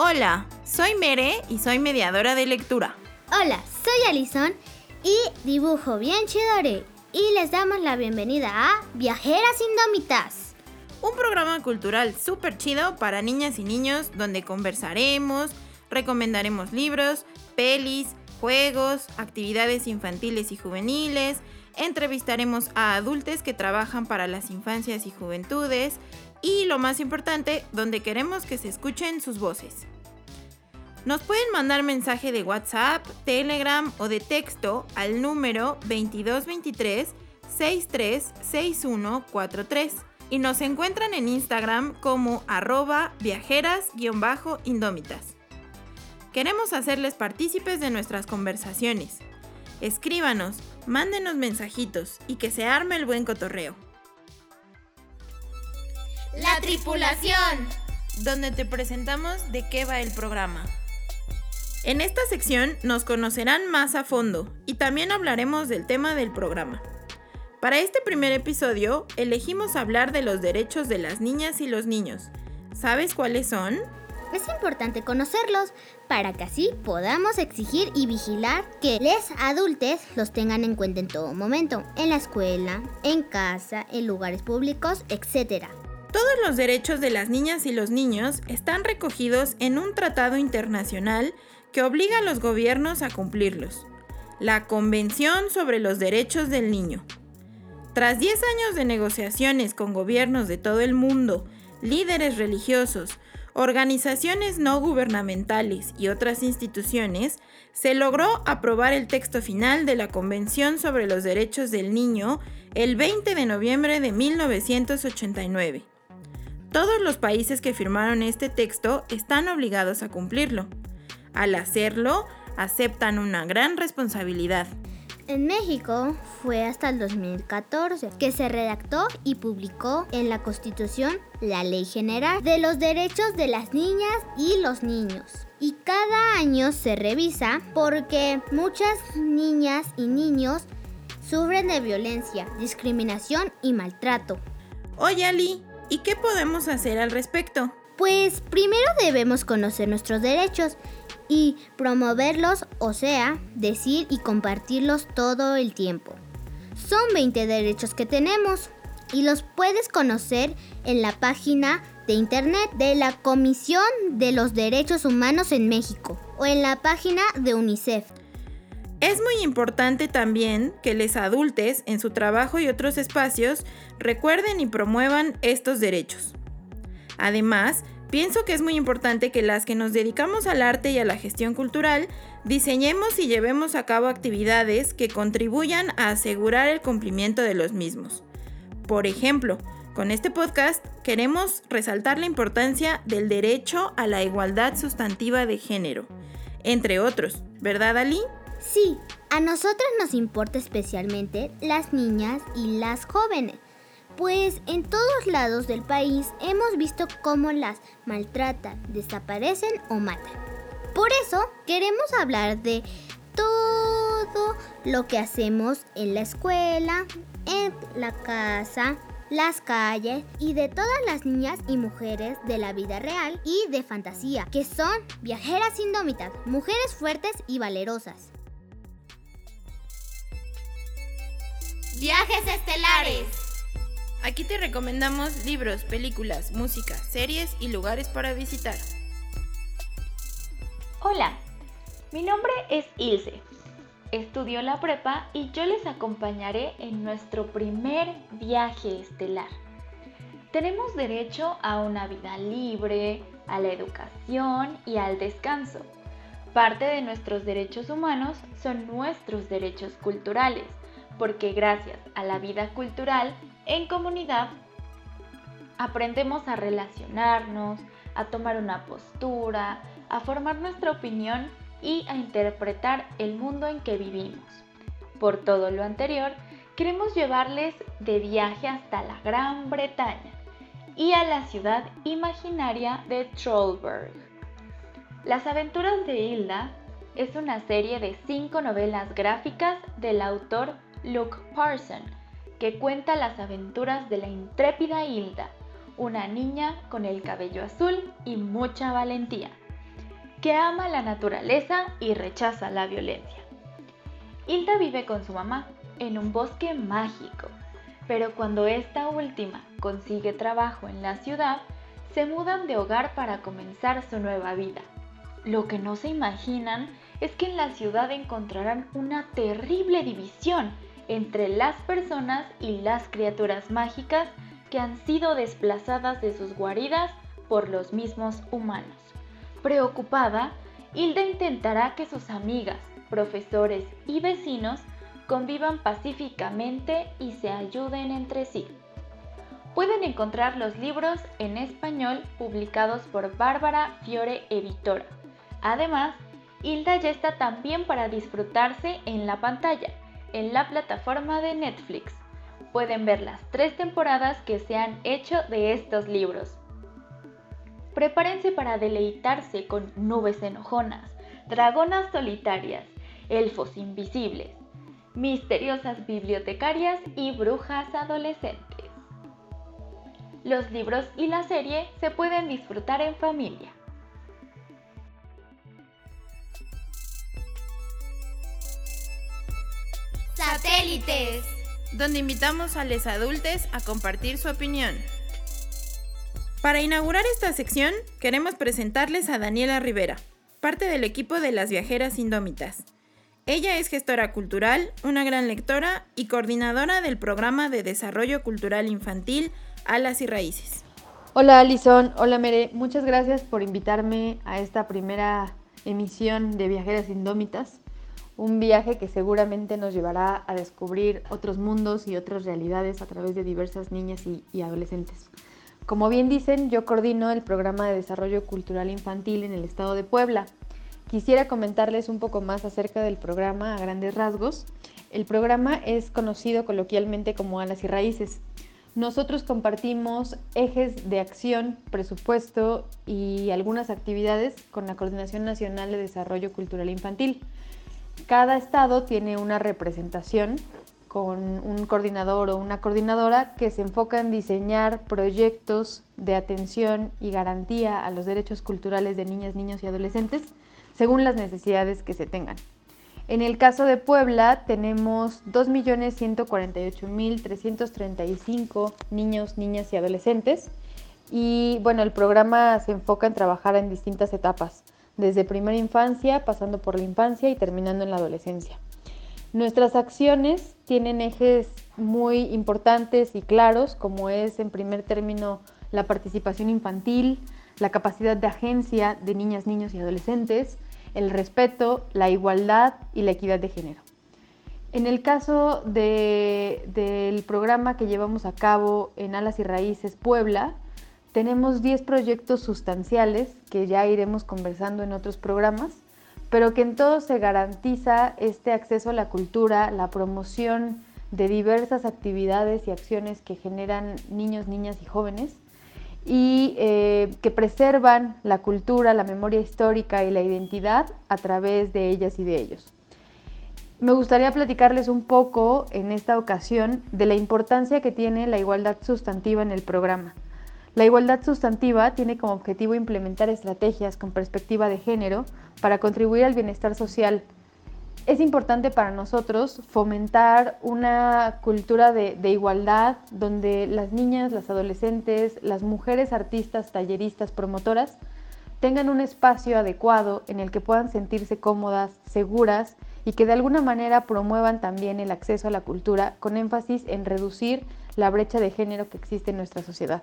Hola, soy Mere y soy mediadora de lectura. Hola, soy Alison y dibujo bien chidore. Y les damos la bienvenida a Viajeras Indómitas. Un programa cultural súper chido para niñas y niños donde conversaremos, recomendaremos libros, pelis, juegos, actividades infantiles y juveniles, entrevistaremos a adultos que trabajan para las infancias y juventudes y lo más importante, donde queremos que se escuchen sus voces. Nos pueden mandar mensaje de WhatsApp, Telegram o de texto al número 2223 636143 y nos encuentran en Instagram como arroba viajeras-indómitas. Queremos hacerles partícipes de nuestras conversaciones. Escríbanos, mándenos mensajitos y que se arme el buen cotorreo. La tripulación. Donde te presentamos de qué va el programa. En esta sección nos conocerán más a fondo y también hablaremos del tema del programa. Para este primer episodio elegimos hablar de los derechos de las niñas y los niños. ¿Sabes cuáles son? Es importante conocerlos para que así podamos exigir y vigilar que los adultos los tengan en cuenta en todo momento, en la escuela, en casa, en lugares públicos, etc. Todos los derechos de las niñas y los niños están recogidos en un tratado internacional que obliga a los gobiernos a cumplirlos. La Convención sobre los Derechos del Niño. Tras 10 años de negociaciones con gobiernos de todo el mundo, líderes religiosos, organizaciones no gubernamentales y otras instituciones, se logró aprobar el texto final de la Convención sobre los Derechos del Niño el 20 de noviembre de 1989. Todos los países que firmaron este texto están obligados a cumplirlo. Al hacerlo, aceptan una gran responsabilidad. En México fue hasta el 2014 que se redactó y publicó en la Constitución la Ley General de los Derechos de las Niñas y los Niños. Y cada año se revisa porque muchas niñas y niños sufren de violencia, discriminación y maltrato. Oye Ali, ¿y qué podemos hacer al respecto? Pues primero debemos conocer nuestros derechos y promoverlos, o sea, decir y compartirlos todo el tiempo. Son 20 derechos que tenemos y los puedes conocer en la página de internet de la Comisión de los Derechos Humanos en México o en la página de UNICEF. Es muy importante también que los adultos en su trabajo y otros espacios recuerden y promuevan estos derechos. Además, Pienso que es muy importante que las que nos dedicamos al arte y a la gestión cultural diseñemos y llevemos a cabo actividades que contribuyan a asegurar el cumplimiento de los mismos. Por ejemplo, con este podcast queremos resaltar la importancia del derecho a la igualdad sustantiva de género, entre otros, ¿verdad Ali? Sí, a nosotras nos importa especialmente las niñas y las jóvenes pues en todos lados del país hemos visto cómo las maltratan, desaparecen o matan. Por eso queremos hablar de todo lo que hacemos en la escuela, en la casa, las calles y de todas las niñas y mujeres de la vida real y de fantasía, que son viajeras indómitas, mujeres fuertes y valerosas. Viajes estelares. Aquí te recomendamos libros, películas, música, series y lugares para visitar. Hola, mi nombre es Ilse. Estudio la prepa y yo les acompañaré en nuestro primer viaje estelar. Tenemos derecho a una vida libre, a la educación y al descanso. Parte de nuestros derechos humanos son nuestros derechos culturales, porque gracias a la vida cultural en comunidad aprendemos a relacionarnos, a tomar una postura, a formar nuestra opinión y a interpretar el mundo en que vivimos. Por todo lo anterior, queremos llevarles de viaje hasta la Gran Bretaña y a la ciudad imaginaria de Trollberg. Las aventuras de Hilda es una serie de cinco novelas gráficas del autor Luke Parson, que cuenta las aventuras de la intrépida Hilda, una niña con el cabello azul y mucha valentía. que ama la naturaleza y rechaza la violencia. Hilda vive con su mamá en un bosque mágico, pero cuando esta última consigue trabajo en la ciudad, se mudan de hogar para comenzar su nueva vida. Lo que no se imaginan es que en la ciudad encontrarán una terrible división entre las personas y las criaturas mágicas que han sido desplazadas de sus guaridas por los mismos humanos. Preocupada, Hilda intentará que sus amigas, profesores y vecinos convivan pacíficamente y se ayuden entre sí. Pueden encontrar los libros en español publicados por Bárbara Fiore Editora. Además, Hilda ya está también para disfrutarse en la pantalla, en la plataforma de Netflix. Pueden ver las tres temporadas que se han hecho de estos libros. Prepárense para deleitarse con nubes enojonas, dragonas solitarias, elfos invisibles, misteriosas bibliotecarias y brujas adolescentes. Los libros y la serie se pueden disfrutar en familia. Satélites. Donde invitamos a los adultos a compartir su opinión. Para inaugurar esta sección, queremos presentarles a Daniela Rivera, parte del equipo de las viajeras indómitas. Ella es gestora cultural, una gran lectora y coordinadora del programa de desarrollo cultural infantil Alas y Raíces. Hola Alison, hola Mere, muchas gracias por invitarme a esta primera emisión de Viajeras Indómitas, un viaje que seguramente nos llevará a descubrir otros mundos y otras realidades a través de diversas niñas y, adolescentes. Como bien dicen, yo coordino el programa de desarrollo cultural infantil en el estado de Puebla Quisiera comentarles un poco más acerca del programa a grandes rasgos. El programa es conocido coloquialmente como Alas y Raíces. Nosotros compartimos ejes de acción, presupuesto y algunas actividades con la Coordinación Nacional de Desarrollo Cultural Infantil. Cada estado tiene una representación con un coordinador o una coordinadora que se enfoca en diseñar proyectos de atención y garantía a los derechos culturales de niñas, niños y adolescentes según las necesidades que se tengan. En el caso de Puebla tenemos 2.148.335 niños, niñas y adolescentes y bueno, el programa se enfoca en trabajar en distintas etapas, desde primera infancia, pasando por la infancia y terminando en la adolescencia. Nuestras acciones tienen ejes muy importantes y claros, como es en primer término la participación infantil, la capacidad de agencia de niñas, niños y adolescentes, el respeto, la igualdad y la equidad de género. En el caso del programa que llevamos a cabo en Alas y Raíces Puebla, tenemos 10 proyectos sustanciales que ya iremos conversando en otros programas, pero que en todos se garantiza este acceso a la cultura, la promoción de diversas actividades y acciones que generan niños, niñas y jóvenes y eh, que preservan la cultura, la memoria histórica y la identidad a través de ellas y de ellos. Me gustaría platicarles un poco en esta ocasión de la importancia que tiene la igualdad sustantiva en el programa. La igualdad sustantiva tiene como objetivo implementar estrategias con perspectiva de género para contribuir al bienestar social es importante para nosotros fomentar una cultura de, igualdad donde las niñas, las adolescentes, las mujeres artistas, talleristas, promotoras tengan un espacio adecuado en el que puedan sentirse cómodas, seguras y que de alguna manera promuevan también el acceso a la cultura con énfasis en reducir la brecha de género que existe en nuestra sociedad.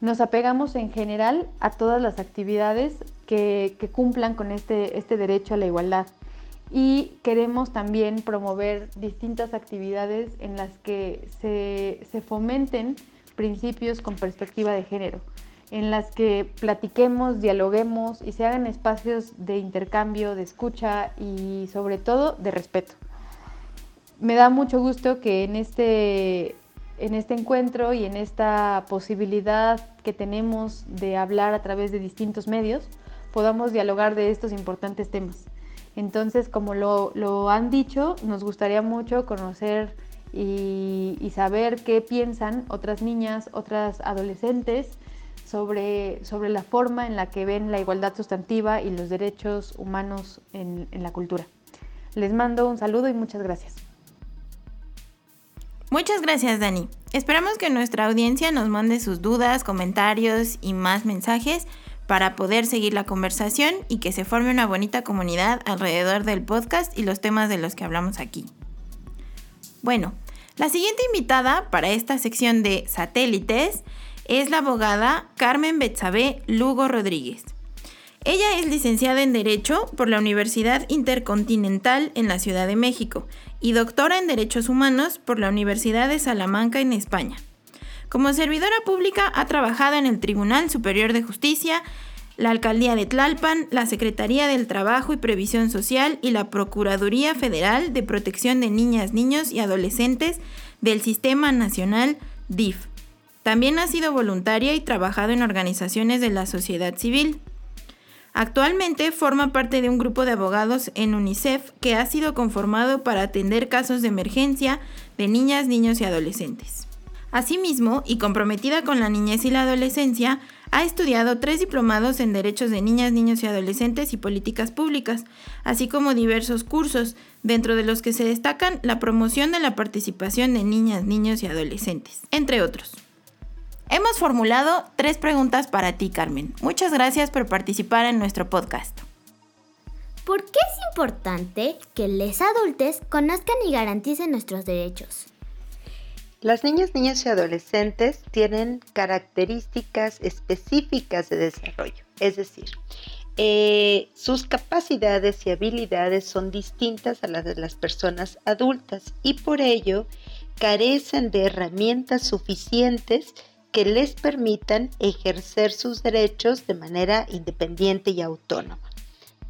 Nos apegamos en general a todas las actividades que, cumplan con este, este derecho a la igualdad y queremos también promover distintas actividades en las que se, fomenten principios con perspectiva de género, en las que platiquemos, dialoguemos y se hagan espacios de intercambio, de escucha y sobre todo de respeto. Me da mucho gusto que en este, en este encuentro y en esta posibilidad que tenemos de hablar a través de distintos medios, podamos dialogar de estos importantes temas. Entonces, como lo, han dicho, nos gustaría mucho conocer y, saber qué piensan otras niñas, otras adolescentes sobre, sobre la forma en la que ven la igualdad sustantiva y los derechos humanos en, en la cultura. Les mando un saludo y muchas gracias. Muchas gracias, Dani. Esperamos que nuestra audiencia nos mande sus dudas, comentarios y más mensajes para poder seguir la conversación y que se forme una bonita comunidad alrededor del podcast y los temas de los que hablamos aquí. Bueno, la siguiente invitada para esta sección de satélites es la abogada Carmen Betsabe Lugo Rodríguez. Ella es licenciada en Derecho por la Universidad Intercontinental en la Ciudad de México y doctora en Derechos Humanos por la Universidad de Salamanca en España. Como servidora pública ha trabajado en el Tribunal Superior de Justicia, la Alcaldía de Tlalpan, la Secretaría del Trabajo y Previsión Social y la Procuraduría Federal de Protección de Niñas, Niños y Adolescentes del Sistema Nacional DIF. También ha sido voluntaria y trabajado en organizaciones de la sociedad civil. Actualmente forma parte de un grupo de abogados en UNICEF que ha sido conformado para atender casos de emergencia de niñas, niños y adolescentes. Asimismo, y comprometida con la niñez y la adolescencia, ha estudiado tres diplomados en Derechos de Niñas, Niños y Adolescentes y Políticas Públicas, así como diversos cursos, dentro de los que se destacan la promoción de la participación de niñas, niños y adolescentes, entre otros. Hemos formulado tres preguntas para ti, Carmen. Muchas gracias por participar en nuestro podcast. ¿Por qué es importante que los adultos conozcan y garanticen nuestros derechos? Las niñas, niños y adolescentes tienen características específicas de desarrollo, es decir, eh, sus capacidades y habilidades son distintas a las de las personas adultas y por ello carecen de herramientas suficientes que les permitan ejercer sus derechos de manera independiente y autónoma.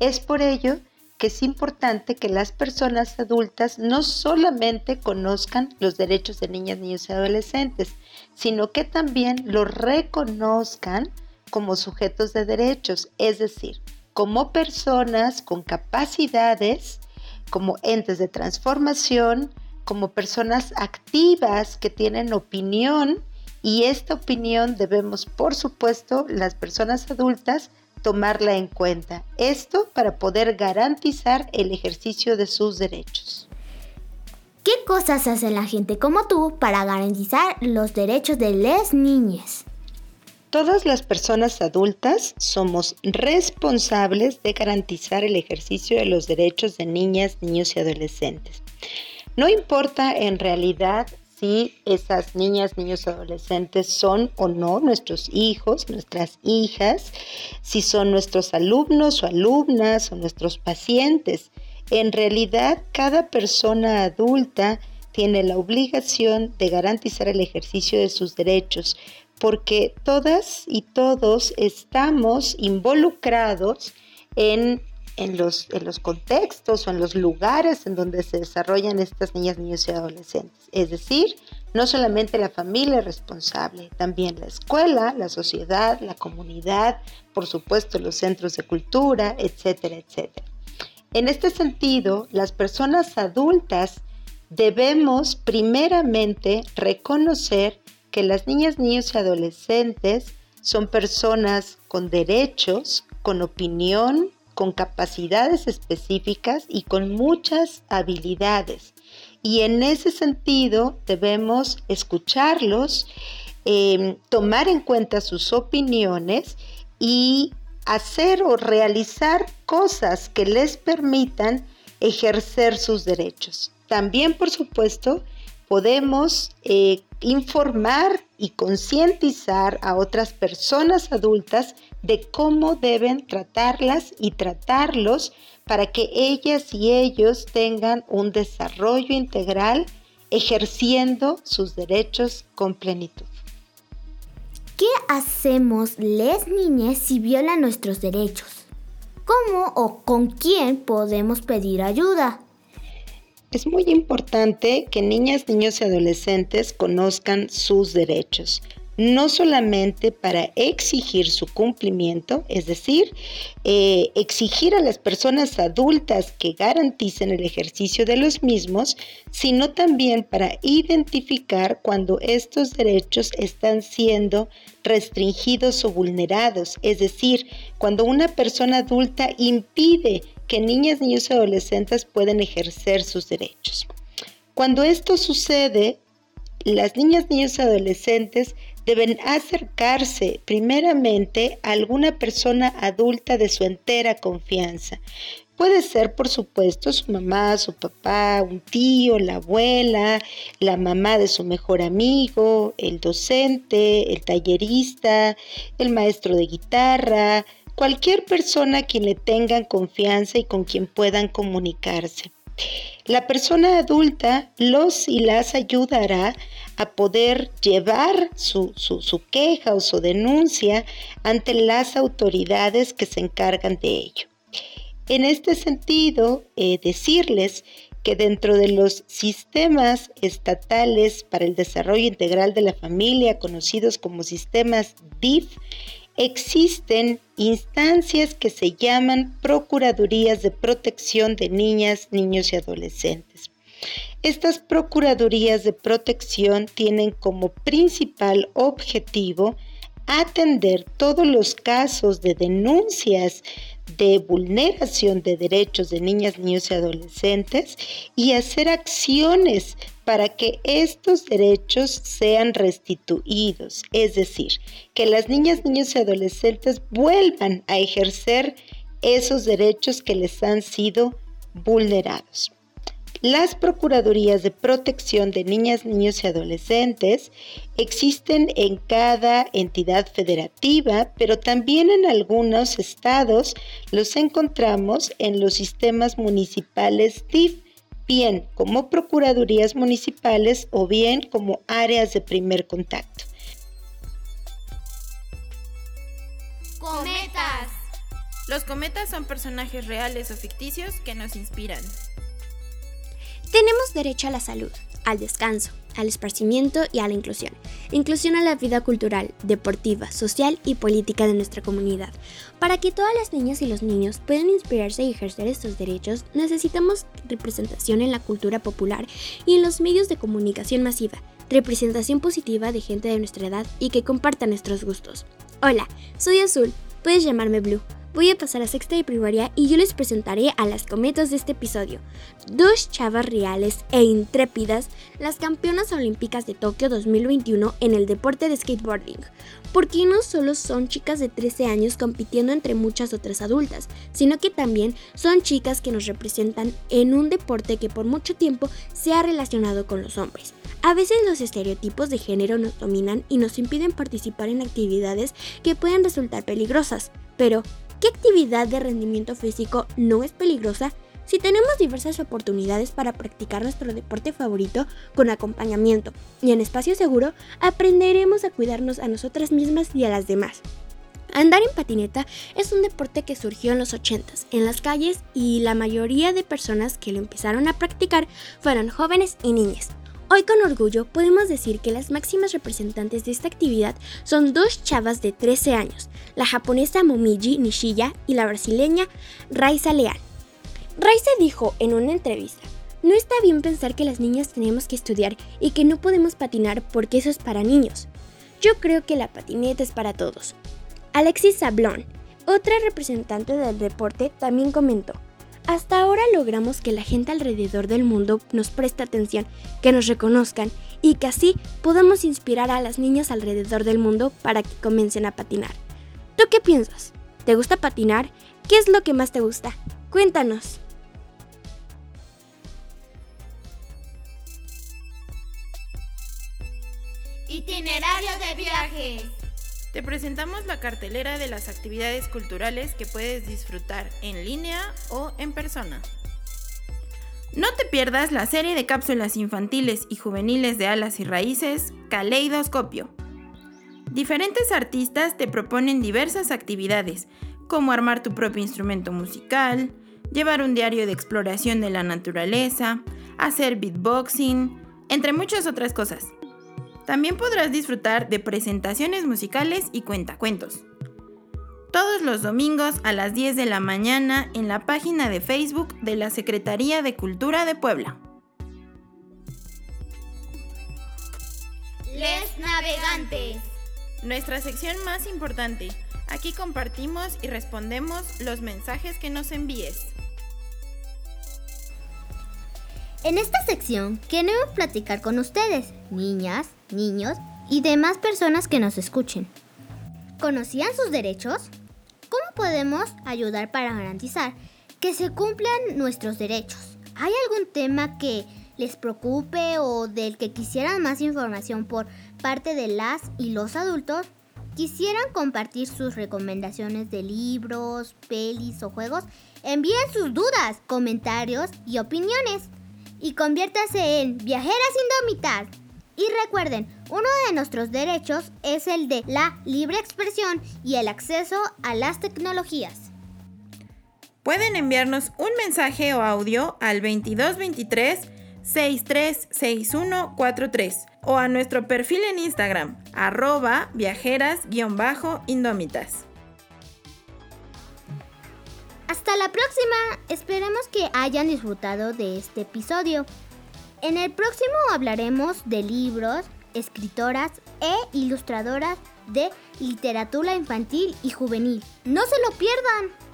Es por ello que es importante que las personas adultas no solamente conozcan los derechos de niñas, niños y adolescentes, sino que también los reconozcan como sujetos de derechos, es decir, como personas con capacidades, como entes de transformación, como personas activas que tienen opinión y esta opinión debemos, por supuesto, las personas adultas, tomarla en cuenta. Esto para poder garantizar el ejercicio de sus derechos. ¿Qué cosas hace la gente como tú para garantizar los derechos de las niñas? Todas las personas adultas somos responsables de garantizar el ejercicio de los derechos de niñas, niños y adolescentes. No importa en realidad si esas niñas, niños, adolescentes son o no nuestros hijos, nuestras hijas, si son nuestros alumnos o alumnas o nuestros pacientes. En realidad, cada persona adulta tiene la obligación de garantizar el ejercicio de sus derechos, porque todas y todos estamos involucrados en en los, en los contextos o en los lugares en donde se desarrollan estas niñas, niños y adolescentes. Es decir, no solamente la familia es responsable, también la escuela, la sociedad, la comunidad, por supuesto los centros de cultura, etcétera, etcétera. En este sentido, las personas adultas debemos primeramente reconocer que las niñas, niños y adolescentes son personas con derechos, con opinión, con capacidades específicas y con muchas habilidades. Y en ese sentido debemos escucharlos, em, tomar en cuenta sus opiniones y hacer o realizar cosas que les permitan ejercer sus derechos. También, por supuesto, podemos eh, informar y concientizar a otras personas adultas de cómo deben tratarlas y tratarlos para que ellas y ellos tengan un desarrollo integral ejerciendo sus derechos con plenitud. ¿Qué hacemos las niñas si violan nuestros derechos? ¿Cómo o con quién podemos pedir ayuda? Es muy importante que niñas, niños y adolescentes conozcan sus derechos. No solamente para exigir su cumplimiento, es decir, eh, exigir a las personas adultas que garanticen el ejercicio de los mismos, sino también para identificar cuando estos derechos están siendo restringidos o vulnerados, es decir, cuando una persona adulta impide que niñas, niños y adolescentes puedan ejercer sus derechos. Cuando esto sucede, las niñas, niños y adolescentes deben acercarse primeramente a alguna persona adulta de su entera confianza. Puede ser, por supuesto, su mamá, su papá, un tío, la abuela, la mamá de su mejor amigo, el docente, el tallerista, el maestro de guitarra, cualquier persona a quien le tengan confianza y con quien puedan comunicarse. La persona adulta los y las ayudará a poder llevar su, queja o su denuncia ante las autoridades que se encargan de ello. En este sentido, eh, decirles que dentro de los sistemas estatales para el desarrollo integral de la familia, conocidos como sistemas DIF, existen instancias que se llaman Procuradurías de Protección de Niñas, Niños y Adolescentes. Estas Procuradurías de Protección tienen como principal objetivo atender todos los casos de denuncias de vulneración de derechos de niñas, niños y adolescentes y hacer acciones para que estos derechos sean restituidos, es decir, que las niñas, niños y adolescentes vuelvan a ejercer esos derechos que les han sido vulnerados. Las Procuradurías de Protección de Niñas, Niños y Adolescentes existen en cada entidad federativa, pero también en algunos estados los encontramos en los sistemas municipales DIF, bien como Procuradurías Municipales o bien como áreas de primer contacto. Cometas. Los cometas son personajes reales o ficticios que nos inspiran. Tenemos derecho a la salud, al descanso, al esparcimiento y a la inclusión. Inclusión a la vida cultural, deportiva, social y política de nuestra comunidad. Para que todas las niñas y los niños puedan inspirarse y ejercer estos derechos, necesitamos representación en la cultura popular y en los medios de comunicación masiva, representación positiva de gente de nuestra edad y que comparta nuestros gustos. Hola, soy Azul, puedes llamarme Blue voy a pasar a sexta de primaria y yo les presentaré a las cometas de este episodio. Dos chavas reales e intrépidas, las campeonas olímpicas de Tokio 2021 en el deporte de skateboarding. Porque no solo son chicas de 13 años compitiendo entre muchas otras adultas, sino que también son chicas que nos representan en un deporte que por mucho tiempo se ha relacionado con los hombres. A veces los estereotipos de género nos dominan y nos impiden participar en actividades que pueden resultar peligrosas, pero ¿Qué actividad de rendimiento físico no es peligrosa si tenemos diversas oportunidades para practicar nuestro deporte favorito con acompañamiento y en espacio seguro, aprenderemos a cuidarnos a nosotras mismas y a las demás. Andar en patineta es un deporte que surgió en los 80s en las calles y la mayoría de personas que lo empezaron a practicar fueron jóvenes y niñas. Hoy con orgullo podemos decir que las máximas representantes de esta actividad son dos chavas de 13 años, la japonesa Momiji Nishiya y la brasileña Raisa Leal. Raisa dijo en una entrevista, no está bien pensar que las niñas tenemos que estudiar y que no podemos patinar porque eso es para niños. Yo creo que la patineta es para todos. Alexis Sablon, otra representante del deporte, también comentó, hasta ahora logramos que la gente alrededor del mundo nos preste atención, que nos reconozcan y que así podamos inspirar a las niñas alrededor del mundo para que comiencen a patinar. ¿Tú qué piensas? ¿Te gusta patinar? ¿Qué es lo que más te gusta? Cuéntanos. Itinerario de viaje. Te presentamos la cartelera de las actividades culturales que puedes disfrutar en línea o en persona. No te pierdas la serie de cápsulas infantiles y juveniles de alas y raíces, Caleidoscopio. Diferentes artistas te proponen diversas actividades, como armar tu propio instrumento musical, llevar un diario de exploración de la naturaleza, hacer beatboxing, entre muchas otras cosas. También podrás disfrutar de presentaciones musicales y cuentacuentos. Todos los domingos a las 10 de la mañana en la página de Facebook de la Secretaría de Cultura de Puebla. Les navegantes. Nuestra sección más importante. Aquí compartimos y respondemos los mensajes que nos envíes. En esta sección queremos platicar con ustedes, niñas, niños y demás personas que nos escuchen. ¿Conocían sus derechos? ¿Cómo podemos ayudar para garantizar que se cumplan nuestros derechos? ¿Hay algún tema que les preocupe o del que quisieran más información por parte de las y los adultos, quisieran compartir sus recomendaciones de libros, pelis o juegos, envíen sus dudas, comentarios y opiniones y conviértase en viajeras indómitas. Y recuerden, uno de nuestros derechos es el de la libre expresión y el acceso a las tecnologías. Pueden enviarnos un mensaje o audio al 2223 636143 o a nuestro perfil en Instagram, arroba viajeras-indómitas. Hasta la próxima. Esperemos que hayan disfrutado de este episodio. En el próximo hablaremos de libros, escritoras e ilustradoras de literatura infantil y juvenil. No se lo pierdan.